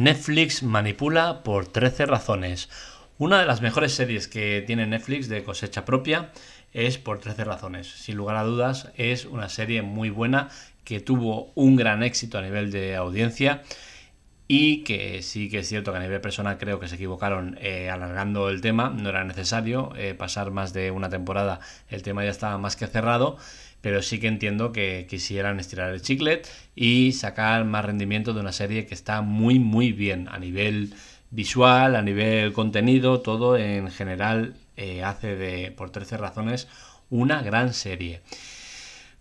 Netflix manipula por 13 razones. Una de las mejores series que tiene Netflix de cosecha propia es por 13 razones. Sin lugar a dudas, es una serie muy buena que tuvo un gran éxito a nivel de audiencia y que sí que es cierto que a nivel personal creo que se equivocaron eh, alargando el tema, no era necesario eh, pasar más de una temporada, el tema ya estaba más que cerrado pero sí que entiendo que quisieran estirar el chiclet y sacar más rendimiento de una serie que está muy muy bien a nivel visual, a nivel contenido, todo en general eh, hace de, por 13 razones, una gran serie.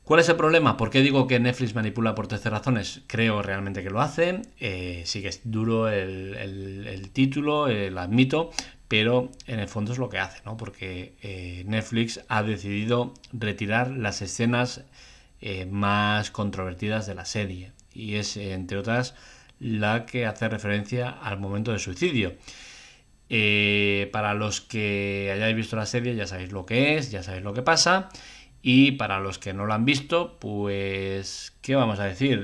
¿Cuál es el problema? ¿Por qué digo que Netflix manipula por 13 razones? Creo realmente que lo hace. Eh, sí que es duro el, título, eh, lo admito, pero en el fondo es lo que hace, ¿no? Porque eh, Netflix ha decidido retirar las escenas eh, más controvertidas de la serie y es, entre otras, la que hace referencia al momento de suicidio. Para los que hayáis visto la serie ya sabéis lo que es, ya sabéis lo que pasa. Y para los que no lo han visto, pues, ¿qué vamos a decir?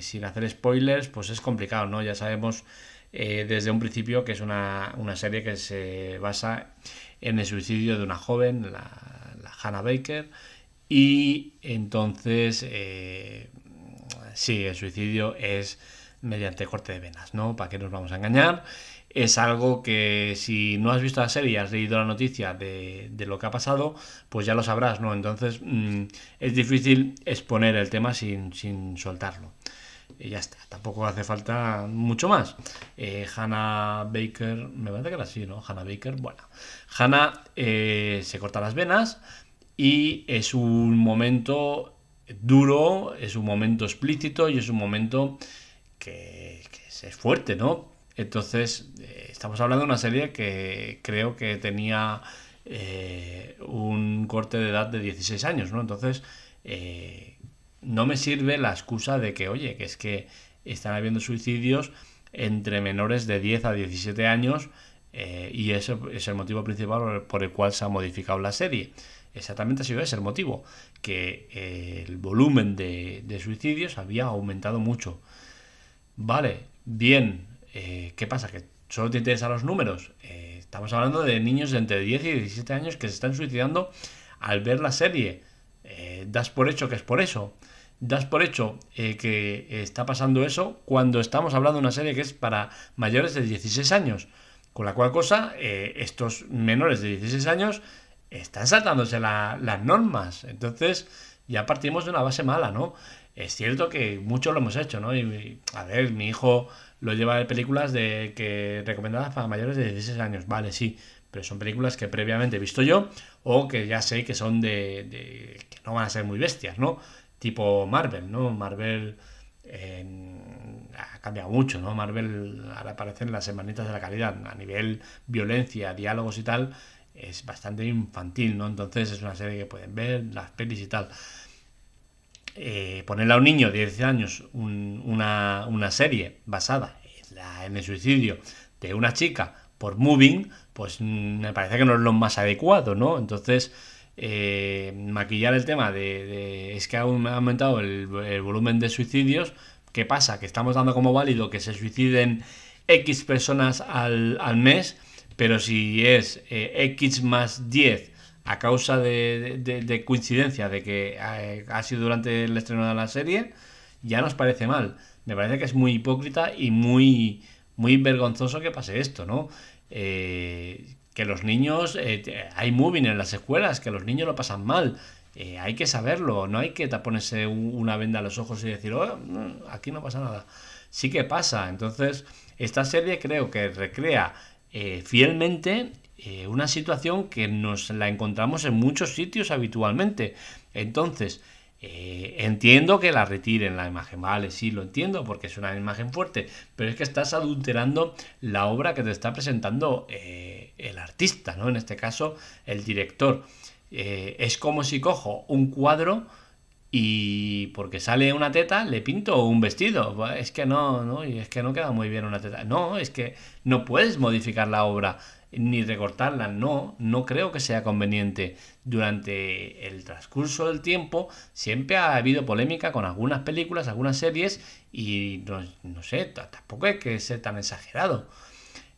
sin hacer spoilers, pues es complicado, ¿no? Ya sabemos eh, desde un principio, que es una, serie que se basa en el suicidio de una joven, la, Hannah Baker, y entonces, eh, sí, el suicidio es mediante corte de venas, ¿no? ¿Para qué nos vamos a engañar? Es algo que si no has visto la serie y has leído la noticia de, lo que ha pasado, pues ya lo sabrás, ¿no? Entonces mm, es difícil exponer el tema sin, sin soltarlo y ya está, tampoco hace falta mucho más. Eh, Hannah Baker, me parece que era así, ¿no? Hannah Baker, bueno. Hannah eh, se corta las venas y es un momento duro, es un momento explícito y es un momento que, es fuerte, ¿no? Entonces, eh, estamos hablando de una serie que creo que tenía un corte de edad de 16 años, ¿no? Entonces, no me sirve la excusa de que, oye, que es que están habiendo suicidios entre menores de 10 a 17 años eh, y ese es el motivo principal por el cual se ha modificado la serie. Exactamente ha sido ese el motivo, que eh, el volumen de, suicidios había aumentado mucho. Vale, bien, eh, ¿qué pasa? ¿Que solo te interesan los números? estamos hablando de niños de entre 10 y 17 años que se están suicidando al ver la serie. das por hecho que es por eso das por hecho eh, que está pasando eso cuando estamos hablando de una serie que es para mayores de 16 años. Con la cual cosa, eh, estos menores de 16 años están saltándose las normas. Entonces, ya partimos de una base mala, ¿no? Es cierto que muchos lo hemos hecho, ¿no? A ver, mi hijo lo lleva de películas de que recomendadas para mayores de 16 años. Vale, sí, pero son películas que previamente he visto yo o que ya sé que son de, que no van a ser muy bestias, ¿no? tipo Marvel, ¿no? Marvel ha cambiado mucho, ¿no? Marvel ahora aparecen las semanitas de la calidad. A nivel violencia, diálogos y tal, es bastante infantil, ¿no? Entonces es una serie que pueden ver, las pelis y tal. Eh, ponerle a un niño de 10 años una, serie basada en, el suicidio de una chica por Moving, pues mm, me parece que no es lo más adecuado, ¿no? Entonces eh, maquillar el tema de, es que ha aumentado el, volumen de suicidios. ¿Qué pasa? Que estamos dando como válido que se suiciden X personas al, mes, pero si es eh, X más 10 a causa de, coincidencia de que ha, sido durante el estreno de la serie, ya nos parece mal. Me parece que es muy hipócrita y muy, muy vergonzoso que pase esto, ¿no? Eh, que los niños, eh, hay moving en las escuelas, que los niños lo pasan mal. Eh, hay que saberlo, no hay que ponerse una venda a los ojos y decir, oh, aquí no pasa nada. Sí que pasa. Entonces, esta serie creo que recrea eh, fielmente una situación que nos la encontramos en muchos sitios habitualmente. Entonces, eh, entiendo que la retiren la imagen, vale, sí, lo entiendo porque es una imagen fuerte, pero es que estás adulterando la obra que te está presentando eh, el artista, ¿no? En este caso, el director. Eh, es como si cojo un cuadro y porque sale una teta le pinto un vestido. Es que no, no, y es que no queda muy bien una teta. No, es que no puedes modificar la obra ni recortarla, no, no creo que sea conveniente. Durante el transcurso del tiempo siempre ha habido polémica con algunas películas, algunas series y no, sé, tampoco hay que ser tan exagerado.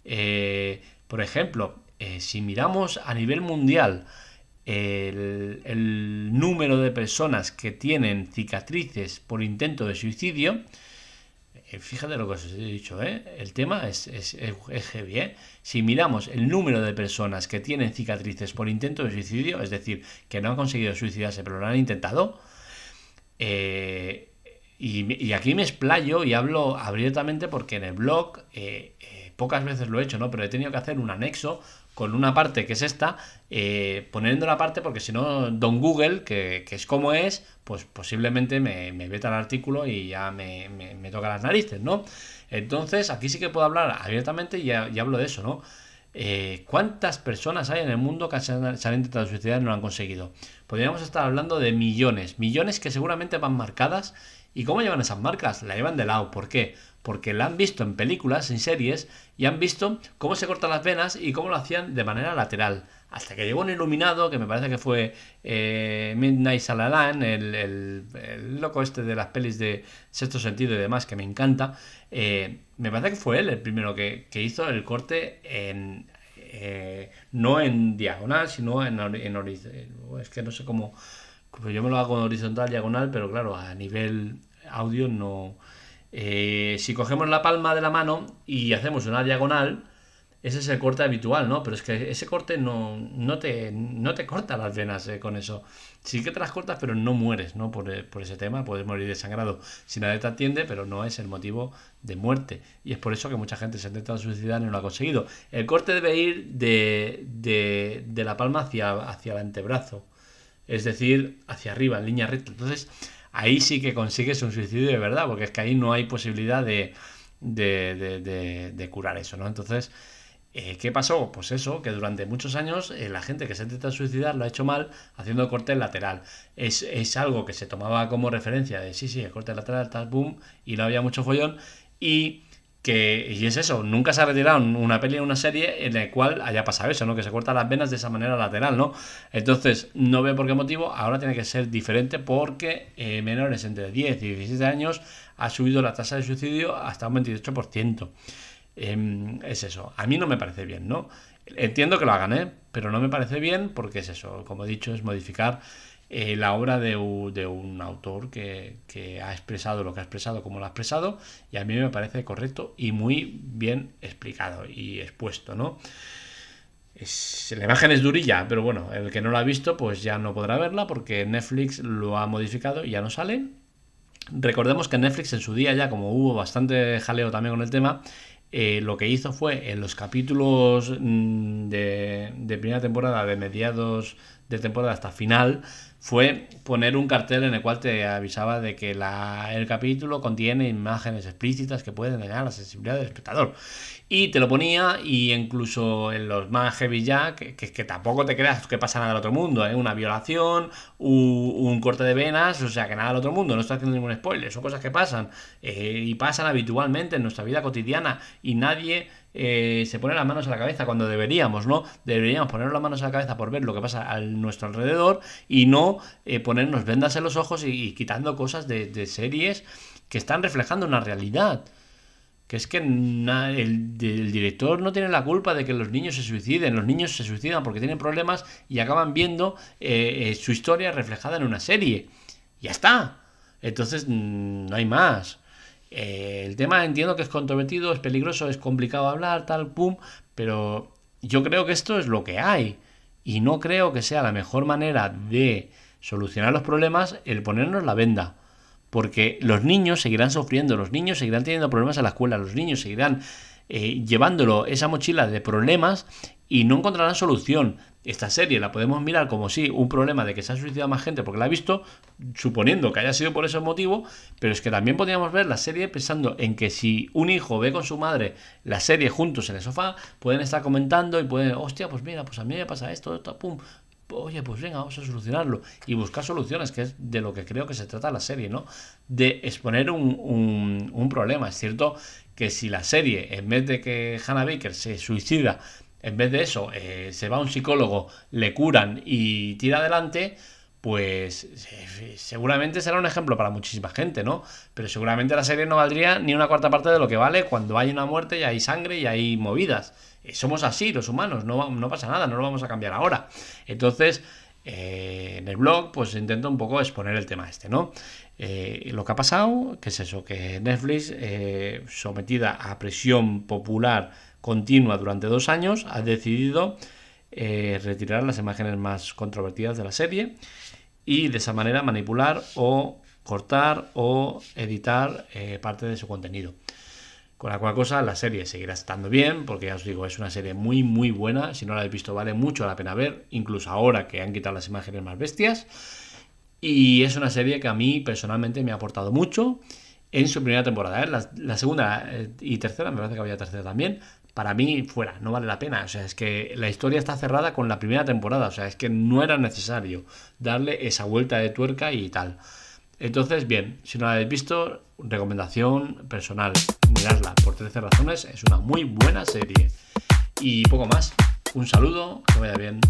Eh, por ejemplo, eh, si miramos a nivel mundial el, número de personas que tienen cicatrices por intento de suicidio, eh, fíjate lo que os he dicho, ¿eh? el tema es, es, heavy. ¿eh? Si miramos el número de personas que tienen cicatrices por intento de suicidio, es decir, que no han conseguido suicidarse pero lo han intentado, y, y, aquí me explayo y hablo abiertamente porque en el blog pocas veces lo he hecho, ¿no? pero he tenido que hacer un anexo con una parte que es esta, eh, poniendo la parte porque si no, Don Google, que, es como es, pues posiblemente me, me veta el artículo y ya me, toca las narices, ¿no? Entonces, aquí sí que puedo hablar abiertamente y, ya, hablo de eso, ¿no? Eh, ¿Cuántas personas hay en el mundo que han, se han, intentado suicidar y no lo han conseguido? Podríamos estar hablando de millones, millones que seguramente van marcadas. ¿Y cómo llevan esas marcas? La llevan de lado. ¿Por qué? porque la han visto en películas, en series, y han visto cómo se cortan las venas y cómo lo hacían de manera lateral. Hasta que llegó un iluminado, que me parece que fue eh, Midnight Salalan, el, loco este de las pelis de sexto sentido y demás, que me encanta. Eh, me parece que fue él el primero que, hizo el corte en, eh, no en diagonal, sino en, en horizontal. Es que no sé cómo. Pues yo me lo hago horizontal, diagonal, pero claro, a nivel audio no, eh, si cogemos la palma de la mano y hacemos una diagonal, ese es el corte habitual, ¿no? Pero es que ese corte no, no, te, no te corta las venas eh, con eso. Sí que te las cortas, pero no mueres, ¿no? Por, eh, ese tema, puedes morir desangrado si nadie te atiende, pero no es el motivo de muerte. Y es por eso que mucha gente se ha intentado suicidar y no lo ha conseguido. El corte debe ir de, de, de la palma hacia, hacia el antebrazo, es decir, hacia arriba, en línea recta. Entonces, ahí sí que consigues un suicidio de verdad, porque es que ahí no hay posibilidad de, de, curar eso, ¿no? Entonces, eh, ¿qué pasó? Pues eso, que durante muchos años eh, la gente que se intenta suicidar lo ha hecho mal haciendo corte lateral. Es, es, algo que se tomaba como referencia de sí, sí, el corte lateral, tal, boom, y no había mucho follón. Y que, y es eso, nunca se ha retirado una peli o una serie en la cual haya pasado eso, ¿no? Que se cortan las venas de esa manera lateral, ¿no? Entonces, no veo por qué motivo, ahora tiene que ser diferente porque eh, menores entre 10 y 17 años ha subido la tasa de suicidio hasta un 28%. Em, es eso, a mí no me parece bien, ¿no? Entiendo que lo hagan, ¿eh? Pero no me parece bien porque es eso, como he dicho, es modificar eh, la obra de, un autor que, ha expresado lo que ha expresado como lo ha expresado y a mí me parece correcto y muy bien explicado y expuesto, ¿no? la imagen es durilla, pero bueno, el que no la ha visto pues ya no podrá verla porque Netflix lo ha modificado y ya no sale. Recordemos que Netflix en su día ya, como hubo bastante jaleo también con el tema, eh, lo que hizo fue en los capítulos mm, de, de primera temporada, de mediados de temporada hasta final, fue poner un cartel en el cual te avisaba de que la, el capítulo contiene imágenes explícitas que pueden dañar la sensibilidad del espectador. Y te lo ponía, y incluso en los más heavy ya, que, que, tampoco te creas que pasa nada del otro mundo, ¿eh? una violación, un, corte de venas, o sea que nada del otro mundo, no estoy haciendo ningún spoiler, son cosas que pasan eh, y pasan habitualmente en nuestra vida cotidiana y nadie eh, se pone las manos a la cabeza cuando deberíamos, ¿no? Deberíamos poner las manos a la cabeza por ver lo que pasa a nuestro alrededor y no eh, ponernos vendas en los ojos y, quitando cosas de, series que están reflejando una realidad. Que es que el, director no tiene la culpa de que los niños se suiciden. Los niños se suicidan porque tienen problemas y acaban viendo eh, su historia reflejada en una serie. Ya está. Entonces no hay más. Eh, el tema entiendo que es controvertido, es peligroso, es complicado hablar, tal, pum, pero yo creo que esto es lo que hay. Y no creo que sea la mejor manera de solucionar los problemas el ponernos la venda. Porque los niños seguirán sufriendo, los niños seguirán teniendo problemas en la escuela, los niños seguirán eh, llevándolo esa mochila de problemas y no encontrarán solución. Esta serie la podemos mirar como si un problema de que se ha suicidado más gente porque la ha visto, suponiendo que haya sido por ese motivo, pero es que también podríamos ver la serie pensando en que si un hijo ve con su madre la serie juntos en el sofá, pueden estar comentando y pueden, hostia, pues mira, pues a mí me pasa esto, esto, pum, oye, pues venga, vamos a solucionarlo. Y buscar soluciones, que es de lo que creo que se trata la serie, ¿no? De exponer un, un, problema. Es cierto que si la serie, en vez de que Hannah Baker se suicida, en vez de eso, eh, se va un psicólogo, le curan y tira adelante, pues eh, seguramente será un ejemplo para muchísima gente, ¿no? Pero seguramente la serie no valdría ni una cuarta parte de lo que vale cuando hay una muerte y hay sangre y hay movidas. Eh, somos así los humanos, no, pasa nada, no lo vamos a cambiar ahora. Entonces, en el blog, pues intento un poco exponer el tema este, ¿no? lo que ha pasado, que es eso, que Netflix, sometida a presión popular continua durante dos años, ha decidido retirar las imágenes más controvertidas de la serie y de esa manera manipular o cortar o editar eh, parte de su contenido. Con la cual cosa la serie seguirá estando bien, porque ya os digo, es una serie muy muy buena, si no la habéis visto vale mucho la pena ver, incluso ahora que han quitado las imágenes más bestias. Y es una serie que a mí personalmente me ha aportado mucho en su primera temporada. ¿eh? La, segunda eh, y tercera, me parece que había tercera también, para mí fuera, no vale la pena. O sea, es que la historia está cerrada con la primera temporada, o sea, es que no era necesario darle esa vuelta de tuerca y tal. Entonces, bien, si no la habéis visto, recomendación personal, miradla por 13 razones, es una muy buena serie. Y poco más, un saludo, que vaya bien.